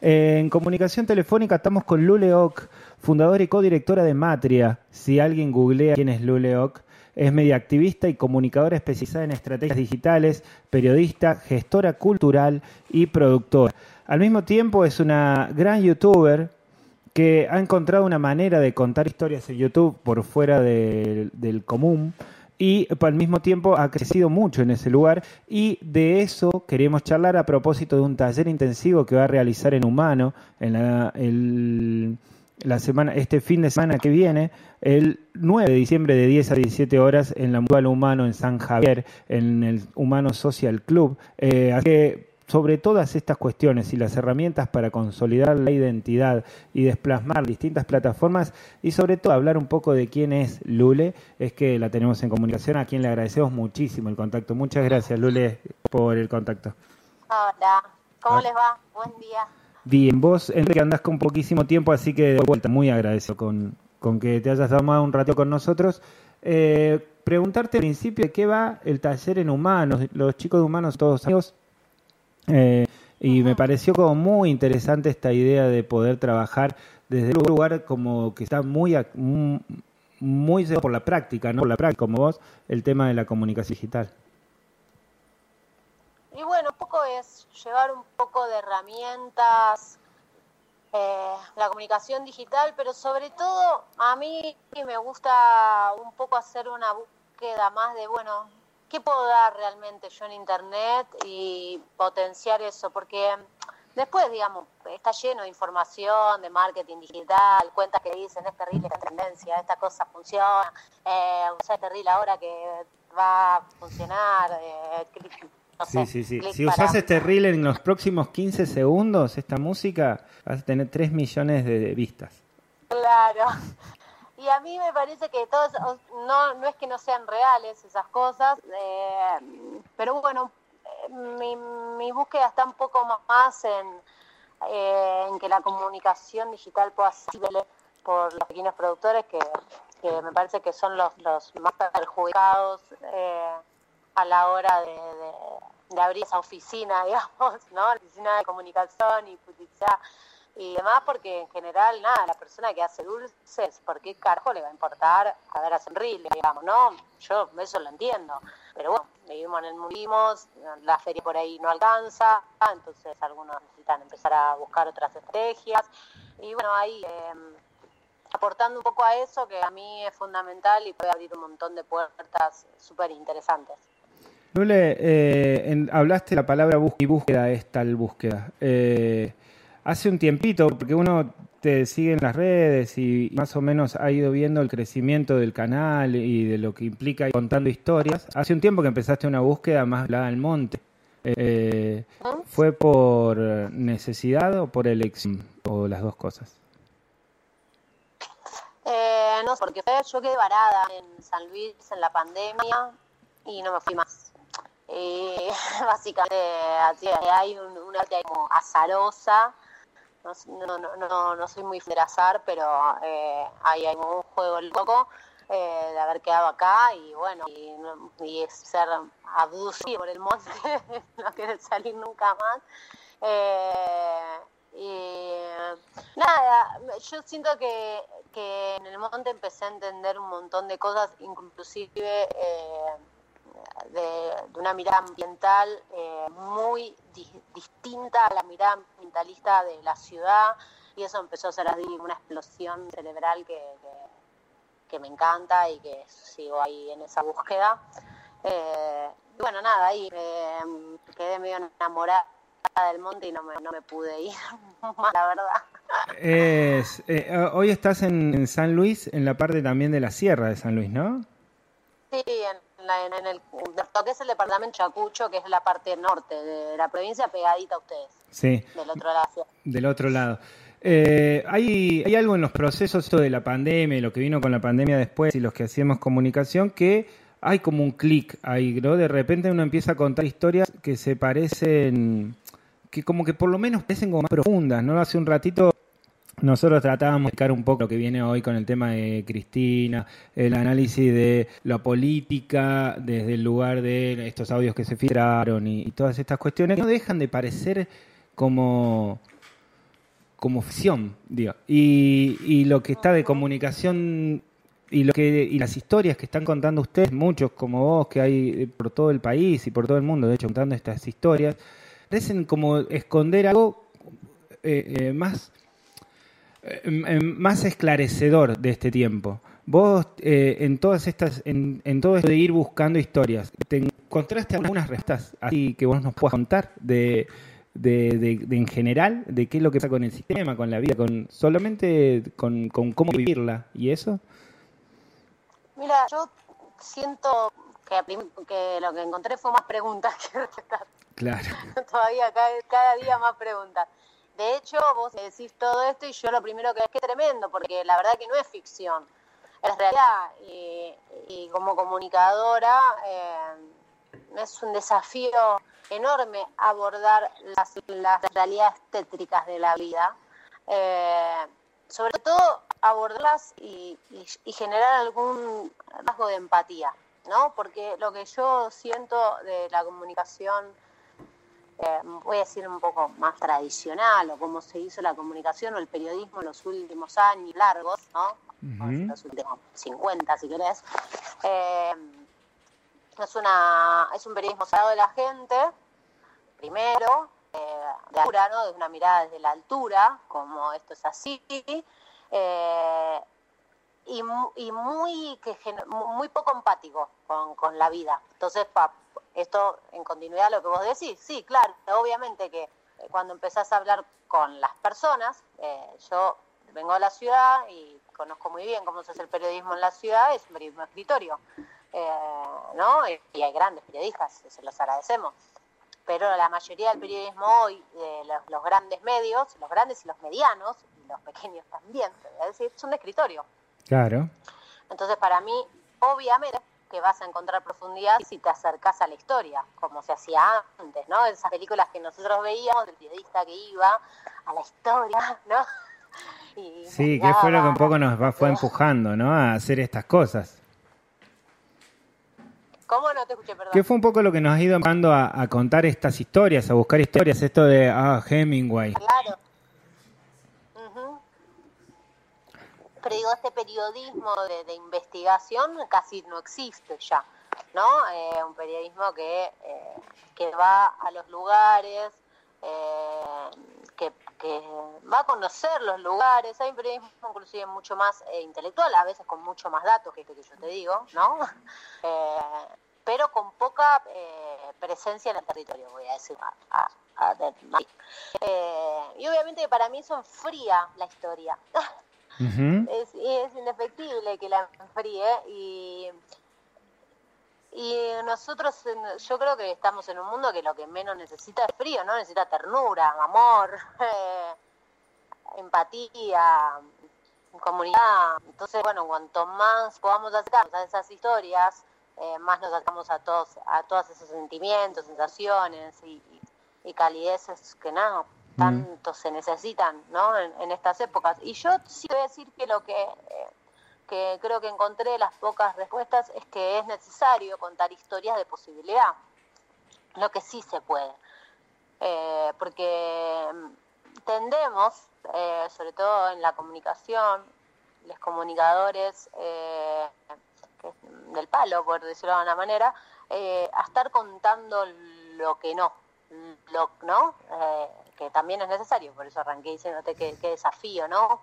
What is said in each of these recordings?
En comunicación telefónica estamos con Lule Ock, fundadora y codirectora de Matria. Si alguien googlea quién es Lule Ock, es mediaactivista y comunicadora especializada en estrategias digitales, periodista, gestora cultural y productora. Al mismo tiempo es una gran youtuber que ha encontrado una manera de contar historias en YouTube por fuera del común y al mismo tiempo ha crecido mucho en ese lugar y de eso queremos charlar a propósito de un taller intensivo que va a realizar en Humano en la, la semana, este fin de semana que viene, el 9 de diciembre de 10 a 17 horas en la Mutual Humano en San Javier, en el Humano Social Club. Eh, así que sobre todas estas cuestiones y las herramientas para consolidar la identidad y desplasmar distintas plataformas y sobre todo hablar un poco de quién es Lule, es que la tenemos en comunicación, a quien le agradecemos muchísimo el contacto. Muchas gracias Lule por el contacto. Hola, ¿cómo ah. les va? Buen día. Bien, vos que andás con poquísimo tiempo, así que de vuelta, muy agradecido con, con que te hayas tomado un rato con nosotros. Eh, preguntarte al principio de qué va el taller en humanos, los chicos de humanos todos amigos eh, y me pareció como muy interesante esta idea de poder trabajar desde un lugar como que está muy muy por la práctica, ¿no? Por la práctica, como vos, el tema de la comunicación digital. Y bueno, un poco es llevar un poco de herramientas, eh, la comunicación digital, pero sobre todo a mí me gusta un poco hacer una búsqueda más de, bueno, ¿qué puedo dar realmente yo en Internet y potenciar eso? Porque después, digamos, está lleno de información, de marketing digital, cuentas que dicen, es terrible esta tendencia, esta cosa funciona, eh, es terrible ahora que va a funcionar. Eh, sí, sí, sí. Si usas este reel en los próximos 15 segundos, esta música, vas a tener 3 millones de vistas. Claro. Y a mí me parece que todos, no, no es que no sean reales esas cosas, eh, pero bueno, mi, mi, búsqueda está un poco más en, eh, en que la comunicación digital pueda ser por los pequeños productores que, que, me parece que son los, los más perjudicados eh, a la hora de, de, abrir esa oficina, digamos, ¿no? La oficina de comunicación y publicidad y demás, porque en general, nada, la persona que hace dulces, ¿por qué carajo le va a importar a ver a Senrile, digamos, no? Yo eso lo entiendo, pero bueno, vivimos en el mundo, la feria por ahí no alcanza, entonces algunos necesitan empezar a buscar otras estrategias, y bueno, ahí em, aportando un poco a eso, que a mí es fundamental y puede abrir un montón de puertas súper interesantes. Lule, eh, hablaste de la palabra búsqueda y búsqueda es tal búsqueda. Eh, hace un tiempito, porque uno te sigue en las redes y más o menos ha ido viendo el crecimiento del canal y de lo que implica contando historias. Hace un tiempo que empezaste una búsqueda más hablada al monte. Eh, ¿Fue por necesidad o por elección? O las dos cosas. Eh, no, porque yo quedé varada en San Luis en la pandemia y no me fui más. Eh, básicamente así, hay un, una como azarosa no, no, no, soy muy de azar, pero eh, hay, un juego loco eh, de haber quedado acá y bueno, y, ser abducido por el monte, no querer salir nunca más. Eh, y nada, yo siento que, que en el monte empecé a entender un montón de cosas, inclusive de, una mirada ambiental eh, muy distinta a la mirada ambientalista de la ciudad y eso empezó a ser así una explosión cerebral que, que, me encanta y que sigo ahí en esa búsqueda. Eh, y bueno, nada, ahí quedé medio enamorada del monte y no me, no me pude ir más, la verdad. Es, eh, hoy estás en, en San Luis, en la parte también de la sierra de San Luis, ¿no? Sí, en en, el, lo que es el departamento Chacucho, que es la parte norte de la provincia, pegadita a ustedes. Sí. Del otro lado. Del otro lado. Eh, hay, hay algo en los procesos de la pandemia y lo que vino con la pandemia después y los que hacíamos comunicación que hay como un clic ahí, ¿no? De repente uno empieza a contar historias que se parecen, que como que por lo menos parecen como más profundas, ¿no? Hace un ratito nosotros tratábamos de explicar un poco lo que viene hoy con el tema de Cristina, el análisis de la política desde el lugar de estos audios que se filtraron y, todas estas cuestiones no dejan de parecer como como ficción, digo. Y, y lo que está de comunicación y lo que y las historias que están contando ustedes, muchos como vos que hay por todo el país y por todo el mundo, de hecho, contando estas historias, parecen como esconder algo eh, eh, más eh, más esclarecedor de este tiempo. Vos en todas estas, en, en, todo esto de ir buscando historias, ¿te encontraste algunas restas así que vos nos puedas contar de, de, de, en general, de qué es lo que pasa con el sistema, con la vida, con solamente con, con cómo vivirla y eso? Mira, yo siento que, que, lo que encontré fue más preguntas que respuestas. Claro. Todavía cada, cada, día más preguntas. De hecho, vos decís todo esto y yo lo primero que es que tremendo, porque la verdad que no es ficción, es realidad. Y, como comunicadora eh, es un desafío enorme abordar las, las realidades tétricas de la vida. Eh, sobre todo abordarlas y, y, generar algún rasgo de empatía, ¿no? Porque lo que yo siento de la comunicación, eh, voy a decir un poco más tradicional, o cómo se hizo la comunicación o el periodismo en los últimos años largos, ¿no? Uh -huh. Los últimos 50, si querés. Eh, es, una, es un periodismo sagrado de la gente, primero, eh, de altura, ¿no? de una mirada desde la altura, como esto es así, eh, y, y, muy, que, muy poco empático con, con la vida. Entonces, pa, esto en continuidad lo que vos decís, sí, claro, obviamente que cuando empezás a hablar con las personas, eh, yo vengo a la ciudad y conozco muy bien cómo se hace el periodismo en la ciudad, es un periodismo de escritorio, eh, ¿no? Y hay grandes periodistas, se los agradecemos pero la mayoría del periodismo hoy, los, los, grandes medios, los grandes y los medianos, y los pequeños también, es decir, son de escritorio. Claro. Entonces, para mí, obviamente que vas a encontrar profundidad si te acercas a la historia, como se hacía antes, ¿no? Esas películas que nosotros veíamos del periodista que iba a la historia, ¿no? Y sí, que fue lo que un poco nos va, fue empujando, ¿no? A hacer estas cosas. ¿Cómo no te escuché, perdón? ¿Qué fue un poco lo que nos ha ido empujando a, a, contar estas historias, a buscar historias, esto de ah, Hemingway? Claro. Uh -huh. Pero digo, este periodismo de, investigación casi no existe ya, ¿no? Eh, un periodismo que, eh, que va a los lugares, eh, que, que, va a conocer los lugares. Hay un periodismo inclusive mucho más eh, intelectual, a veces con mucho más datos que esto que yo te digo, ¿no? Pero con poca presencia en el territorio, voy a decir. Y obviamente para mí eso enfría la historia. Es, es, indefectible que la enfríe y y nosotros, yo creo que estamos en un mundo que lo que menos necesita es frío, ¿no? Necesita ternura, amor, empatía, comunidad. Entonces, bueno, cuanto más podamos acercarnos a esas historias, eh, más nos acercamos a todos, a todos esos sentimientos, sensaciones y, y calideces que nada, tanto mm. se necesitan, ¿no? En, en, estas épocas. Y yo sí voy a decir que lo que... Eh, que creo que encontré las pocas respuestas es que es necesario contar historias de posibilidad, lo que sí se puede, eh, porque tendemos, eh, sobre todo en la comunicación, los comunicadores eh, del palo, por decirlo de una manera, a estar contando lo que no, lo, ¿no? Que también es necesario, por eso arranqué diciéndote que, que desafío, ¿no?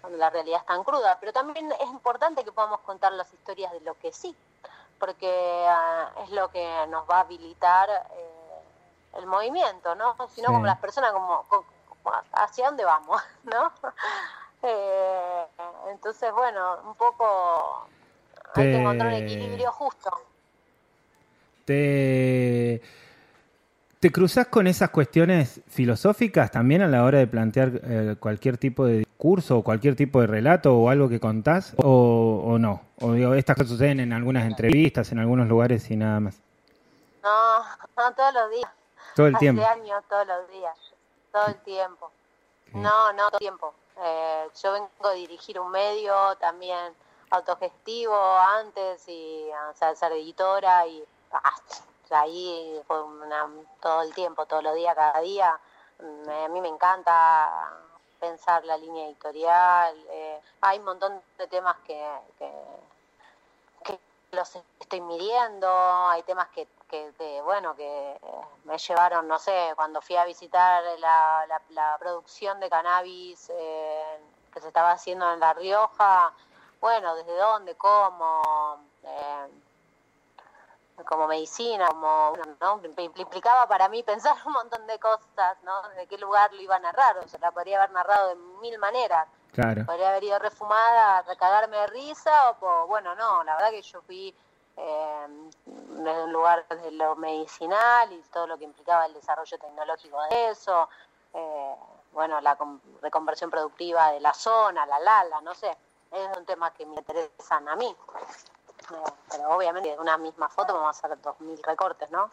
cuando la realidad es tan cruda, pero también es importante que podamos contar las historias de lo que sí, porque uh, es lo que nos va a habilitar eh, el movimiento, ¿no? Si no, sí. como las personas, como, como, hacia dónde vamos, ¿no? eh, entonces, bueno, un poco hay que encontrar un equilibrio justo. Te... ¿Te cruzas con esas cuestiones filosóficas también a la hora de plantear eh, cualquier tipo de discurso o cualquier tipo de relato o algo que contás o, o no? ¿O digo, estas cosas suceden en algunas entrevistas, en algunos lugares y nada más? No, no todos los días. Todo el Hace tiempo. años, todos los días, todo el tiempo. No, no, todo el tiempo. Eh, yo vengo a dirigir un medio también autogestivo antes y o sea, ser editora y... Ah, ahí fue todo el tiempo, todos los días, cada día. A mí me encanta pensar la línea editorial. Eh, hay un montón de temas que, que, los estoy midiendo, hay temas que, que bueno, que me llevaron, no sé, cuando fui a visitar la, la, producción de cannabis eh, que se estaba haciendo en La Rioja, bueno, desde dónde, cómo, eh, como medicina, como, ¿no? Implicaba para mí pensar un montón de cosas, ¿no? De qué lugar lo iba a narrar, o sea, la podría haber narrado de mil maneras. Claro. Podría haber ido refumada a recagarme de risa, o, bueno, no, la verdad que yo fui eh, en un lugar de lo medicinal y todo lo que implicaba el desarrollo tecnológico de eso, eh, bueno, la reconversión productiva de la zona, la Lala, no sé, es un tema que me interesan a mí pero obviamente de una misma foto vamos a hacer 2.000 recortes, ¿no?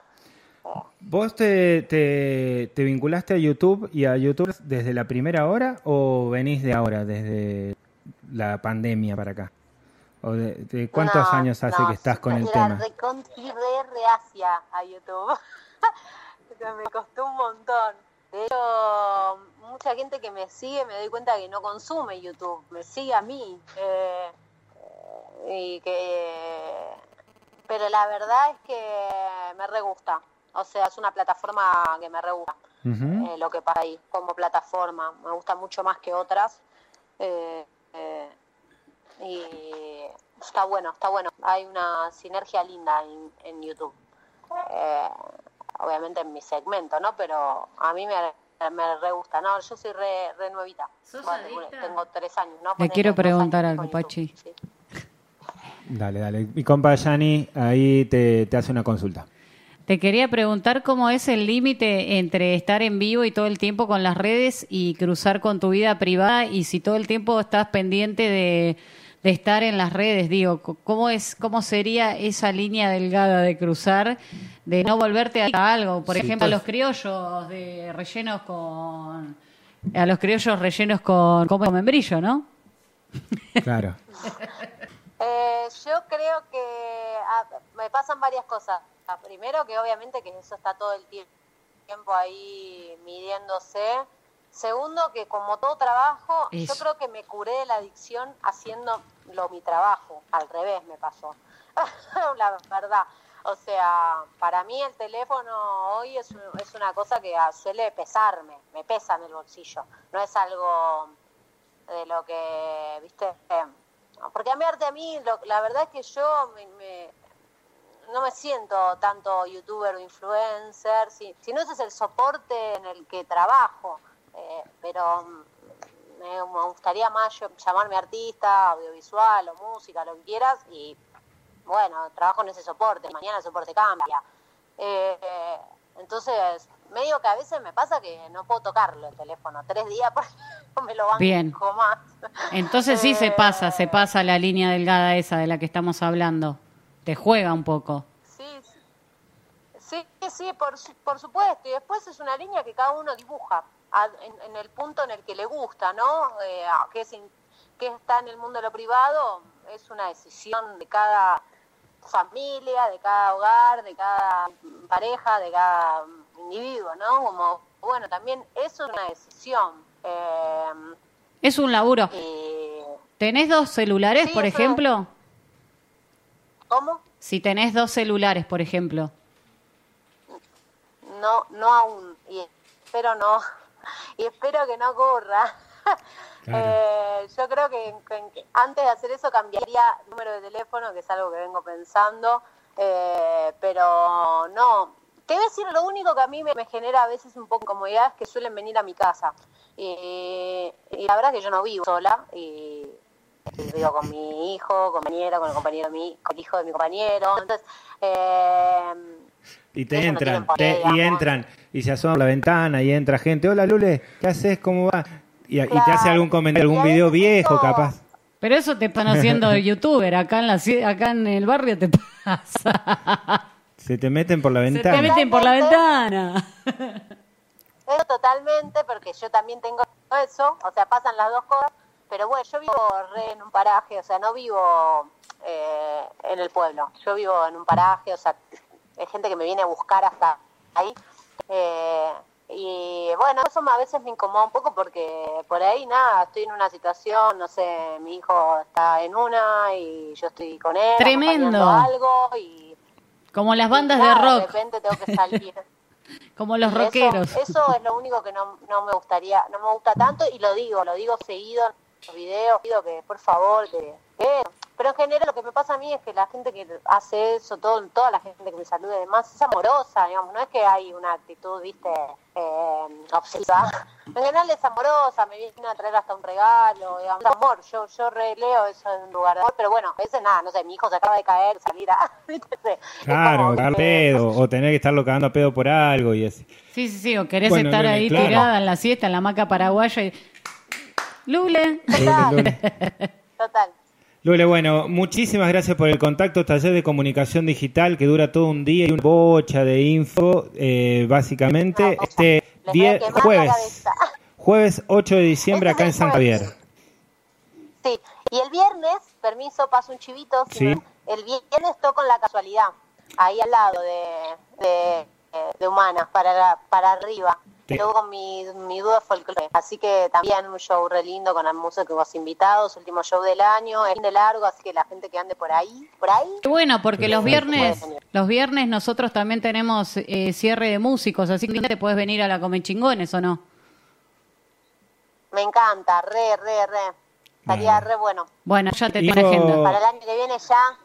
¿Vos te, te, vinculaste a YouTube y a YouTube desde la primera hora o venís de ahora, desde la pandemia para acá? ¿O de, cuántos años hace que estás con el tema? Re reacia a YouTube. me costó un montón. De hecho, mucha gente que me sigue me doy cuenta que no consume YouTube, me sigue a mí. Eh, y que pero la verdad es que me re gusta. O sea es una plataforma que me re gusta eh, lo que pasa ahí como plataforma. Me gusta mucho más que otras eh, eh, y está bueno está bueno. Hay una sinergia linda en, YouTube obviamente en mi segmento no pero a mí me me re gusta, no, yo soy re, re nuevita. tengo tres años, ¿no? Le quiero preguntar algo, Pachi. Dale, dale. Mi compa Yani ahí te, hace una consulta. Te quería preguntar cómo es el límite entre estar en vivo y todo el tiempo con las redes y cruzar con tu vida privada y si todo el tiempo estás pendiente de, estar en las redes, digo, ¿cómo es cómo sería esa línea delgada de cruzar de no volverte a algo, por ejemplo, a los criollos de rellenos con a los criollos rellenos con como membrillo, ¿no? Claro. Eh, yo creo que ah, me pasan varias cosas. Ah, primero que obviamente que eso está todo el tiempo ahí midiéndose. Segundo que como todo trabajo, yo creo que me curé de la adicción haciendo lo mi trabajo. Al revés me pasó. la verdad. O sea, para mí el teléfono hoy es, es una cosa que ah, suele pesarme, me pesa en el bolsillo. No es algo de lo que, viste, porque a mí, a mí la verdad es que yo no me siento tanto youtuber o influencer, si, si no ese es el soporte en el que trabajo, eh, pero me, gustaría más llamarme artista, audiovisual o música, lo que quieras, y bueno, trabajo en ese soporte, mañana el soporte cambia. Eh, entonces, medio que a veces me pasa que no puedo tocarlo el teléfono tres días porque no me lo banco Bien. más. Entonces sí se pasa, se pasa la línea delgada esa de la que estamos hablando. Te juega un poco. Sí, sí, sí, por, por supuesto. Y después es una línea que cada uno dibuja en, el punto en el que le gusta, ¿no? Eh, que, es que está en el mundo de lo privado es una decisión de cada familia, de cada hogar, de cada pareja, de cada individuo, ¿no? Como, bueno, también eso es una decisión. Eh, es un laburo. ¿Tenés dos celulares, por ejemplo? ¿Cómo? Si tenés dos celulares, por ejemplo. No, no aún. Y espero no. Y espero que no ocurra. Eh, yo creo que, antes de hacer eso cambiaría el número de teléfono, que es algo que vengo pensando. Eh, pero no, te voy a decir, lo único que a mí me, genera a veces un poco incomodidad es que suelen venir a mi casa. Y, la verdad es que yo no vivo sola. Y, vivo con mi hijo, compañero, con el compañero de mi, con el hijo de mi compañero. Entonces, eh, y te entran, y entran, y se asoma la ventana y entra gente. Hola Lule, ¿qué haces? ¿Cómo va? Y, te hace algún comentario, algún video viejo, capaz. Pero eso te están haciendo youtuber, acá en la acá en el barrio te pasa. Se te meten por la ventana. Se te meten por la ventana. Eso totalmente, porque yo también tengo eso, o sea, pasan las dos cosas, pero bueno, yo vivo re en un paraje, o sea, no vivo eh, en el pueblo, yo vivo en un paraje, o sea, hay gente que me viene a buscar hasta ahí, eh, Y bueno, eso a veces me incomoda un poco porque por ahí nada, estoy en una situación, no sé, mi hijo está en una y yo estoy con él. Tremendo. Algo y, Como las bandas y de rock. De repente tengo que salir. Como los Eso- rockeros. Eso, es lo único que no, no me gustaría, no me gusta tanto y lo digo, lo digo seguido en los videos, pido que por favor, que, que- pero en general lo que me pasa a mí es que la gente que hace eso, todo, toda la gente que me saluda y demás, es amorosa, digamos, no es que hay una actitud, viste, eh, obsesiva. En general es amorosa, me viene a traer hasta un regalo, digamos, amor, yo, yo releo eso en un lugar de amor, pero bueno, a veces nada, no sé, mi hijo se acaba de caer, salir a... Claro, como cagar pedo, o tener que estarlo cagando a pedo por algo y así. Sí, sí, sí. O querés Bueno, estar ahí claro. tirada en la siesta, en la maca paraguaya y... Lule. Total, Lule, total. Lule, bueno, muchísimas gracias por el contacto. Taller de comunicación digital que dura todo un día y una bocha de info, eh, básicamente. Bocha. Este jueves, jueves 8 de diciembre Este acá en San. Javier. Sí, y el viernes, permiso, paso un chivito. Sí. el viernes toco en la casualidad, ahí al lado de, de, de Humanas, para, para arriba. Te- Luego mi, mi dúo folclore. Así que también un show re lindo con músicos invitados, último show del año, es de largo, así que la gente que ande por ahí, por ahí, Qué Bueno, porque los viernes, los viernes nosotros también tenemos eh, cierre de músicos, así que te puedes venir a la Come Chingones, ¿o no? me encanta, re, re, re. Estaría Bueno. re bueno. Bueno, ya te tengo agenda. Para el año que viene ya,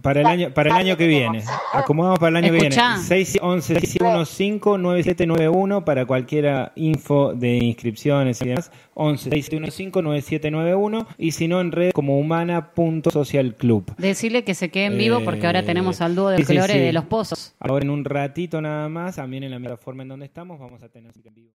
Para el año, para el año que viene. Acomodamos para el año Escuchá. que viene. 611 615 9791 para cualquiera info de inscripciones y demás. 11 615 9791 y si no en red como humana.socialclub. Decirle que se quede en vivo porque ahora Eh, tenemos al dúo de sí, sí, Flores sí. de los Pozos. Ahora en un ratito nada más, también en la plataforma en donde estamos, vamos a tener en vivo.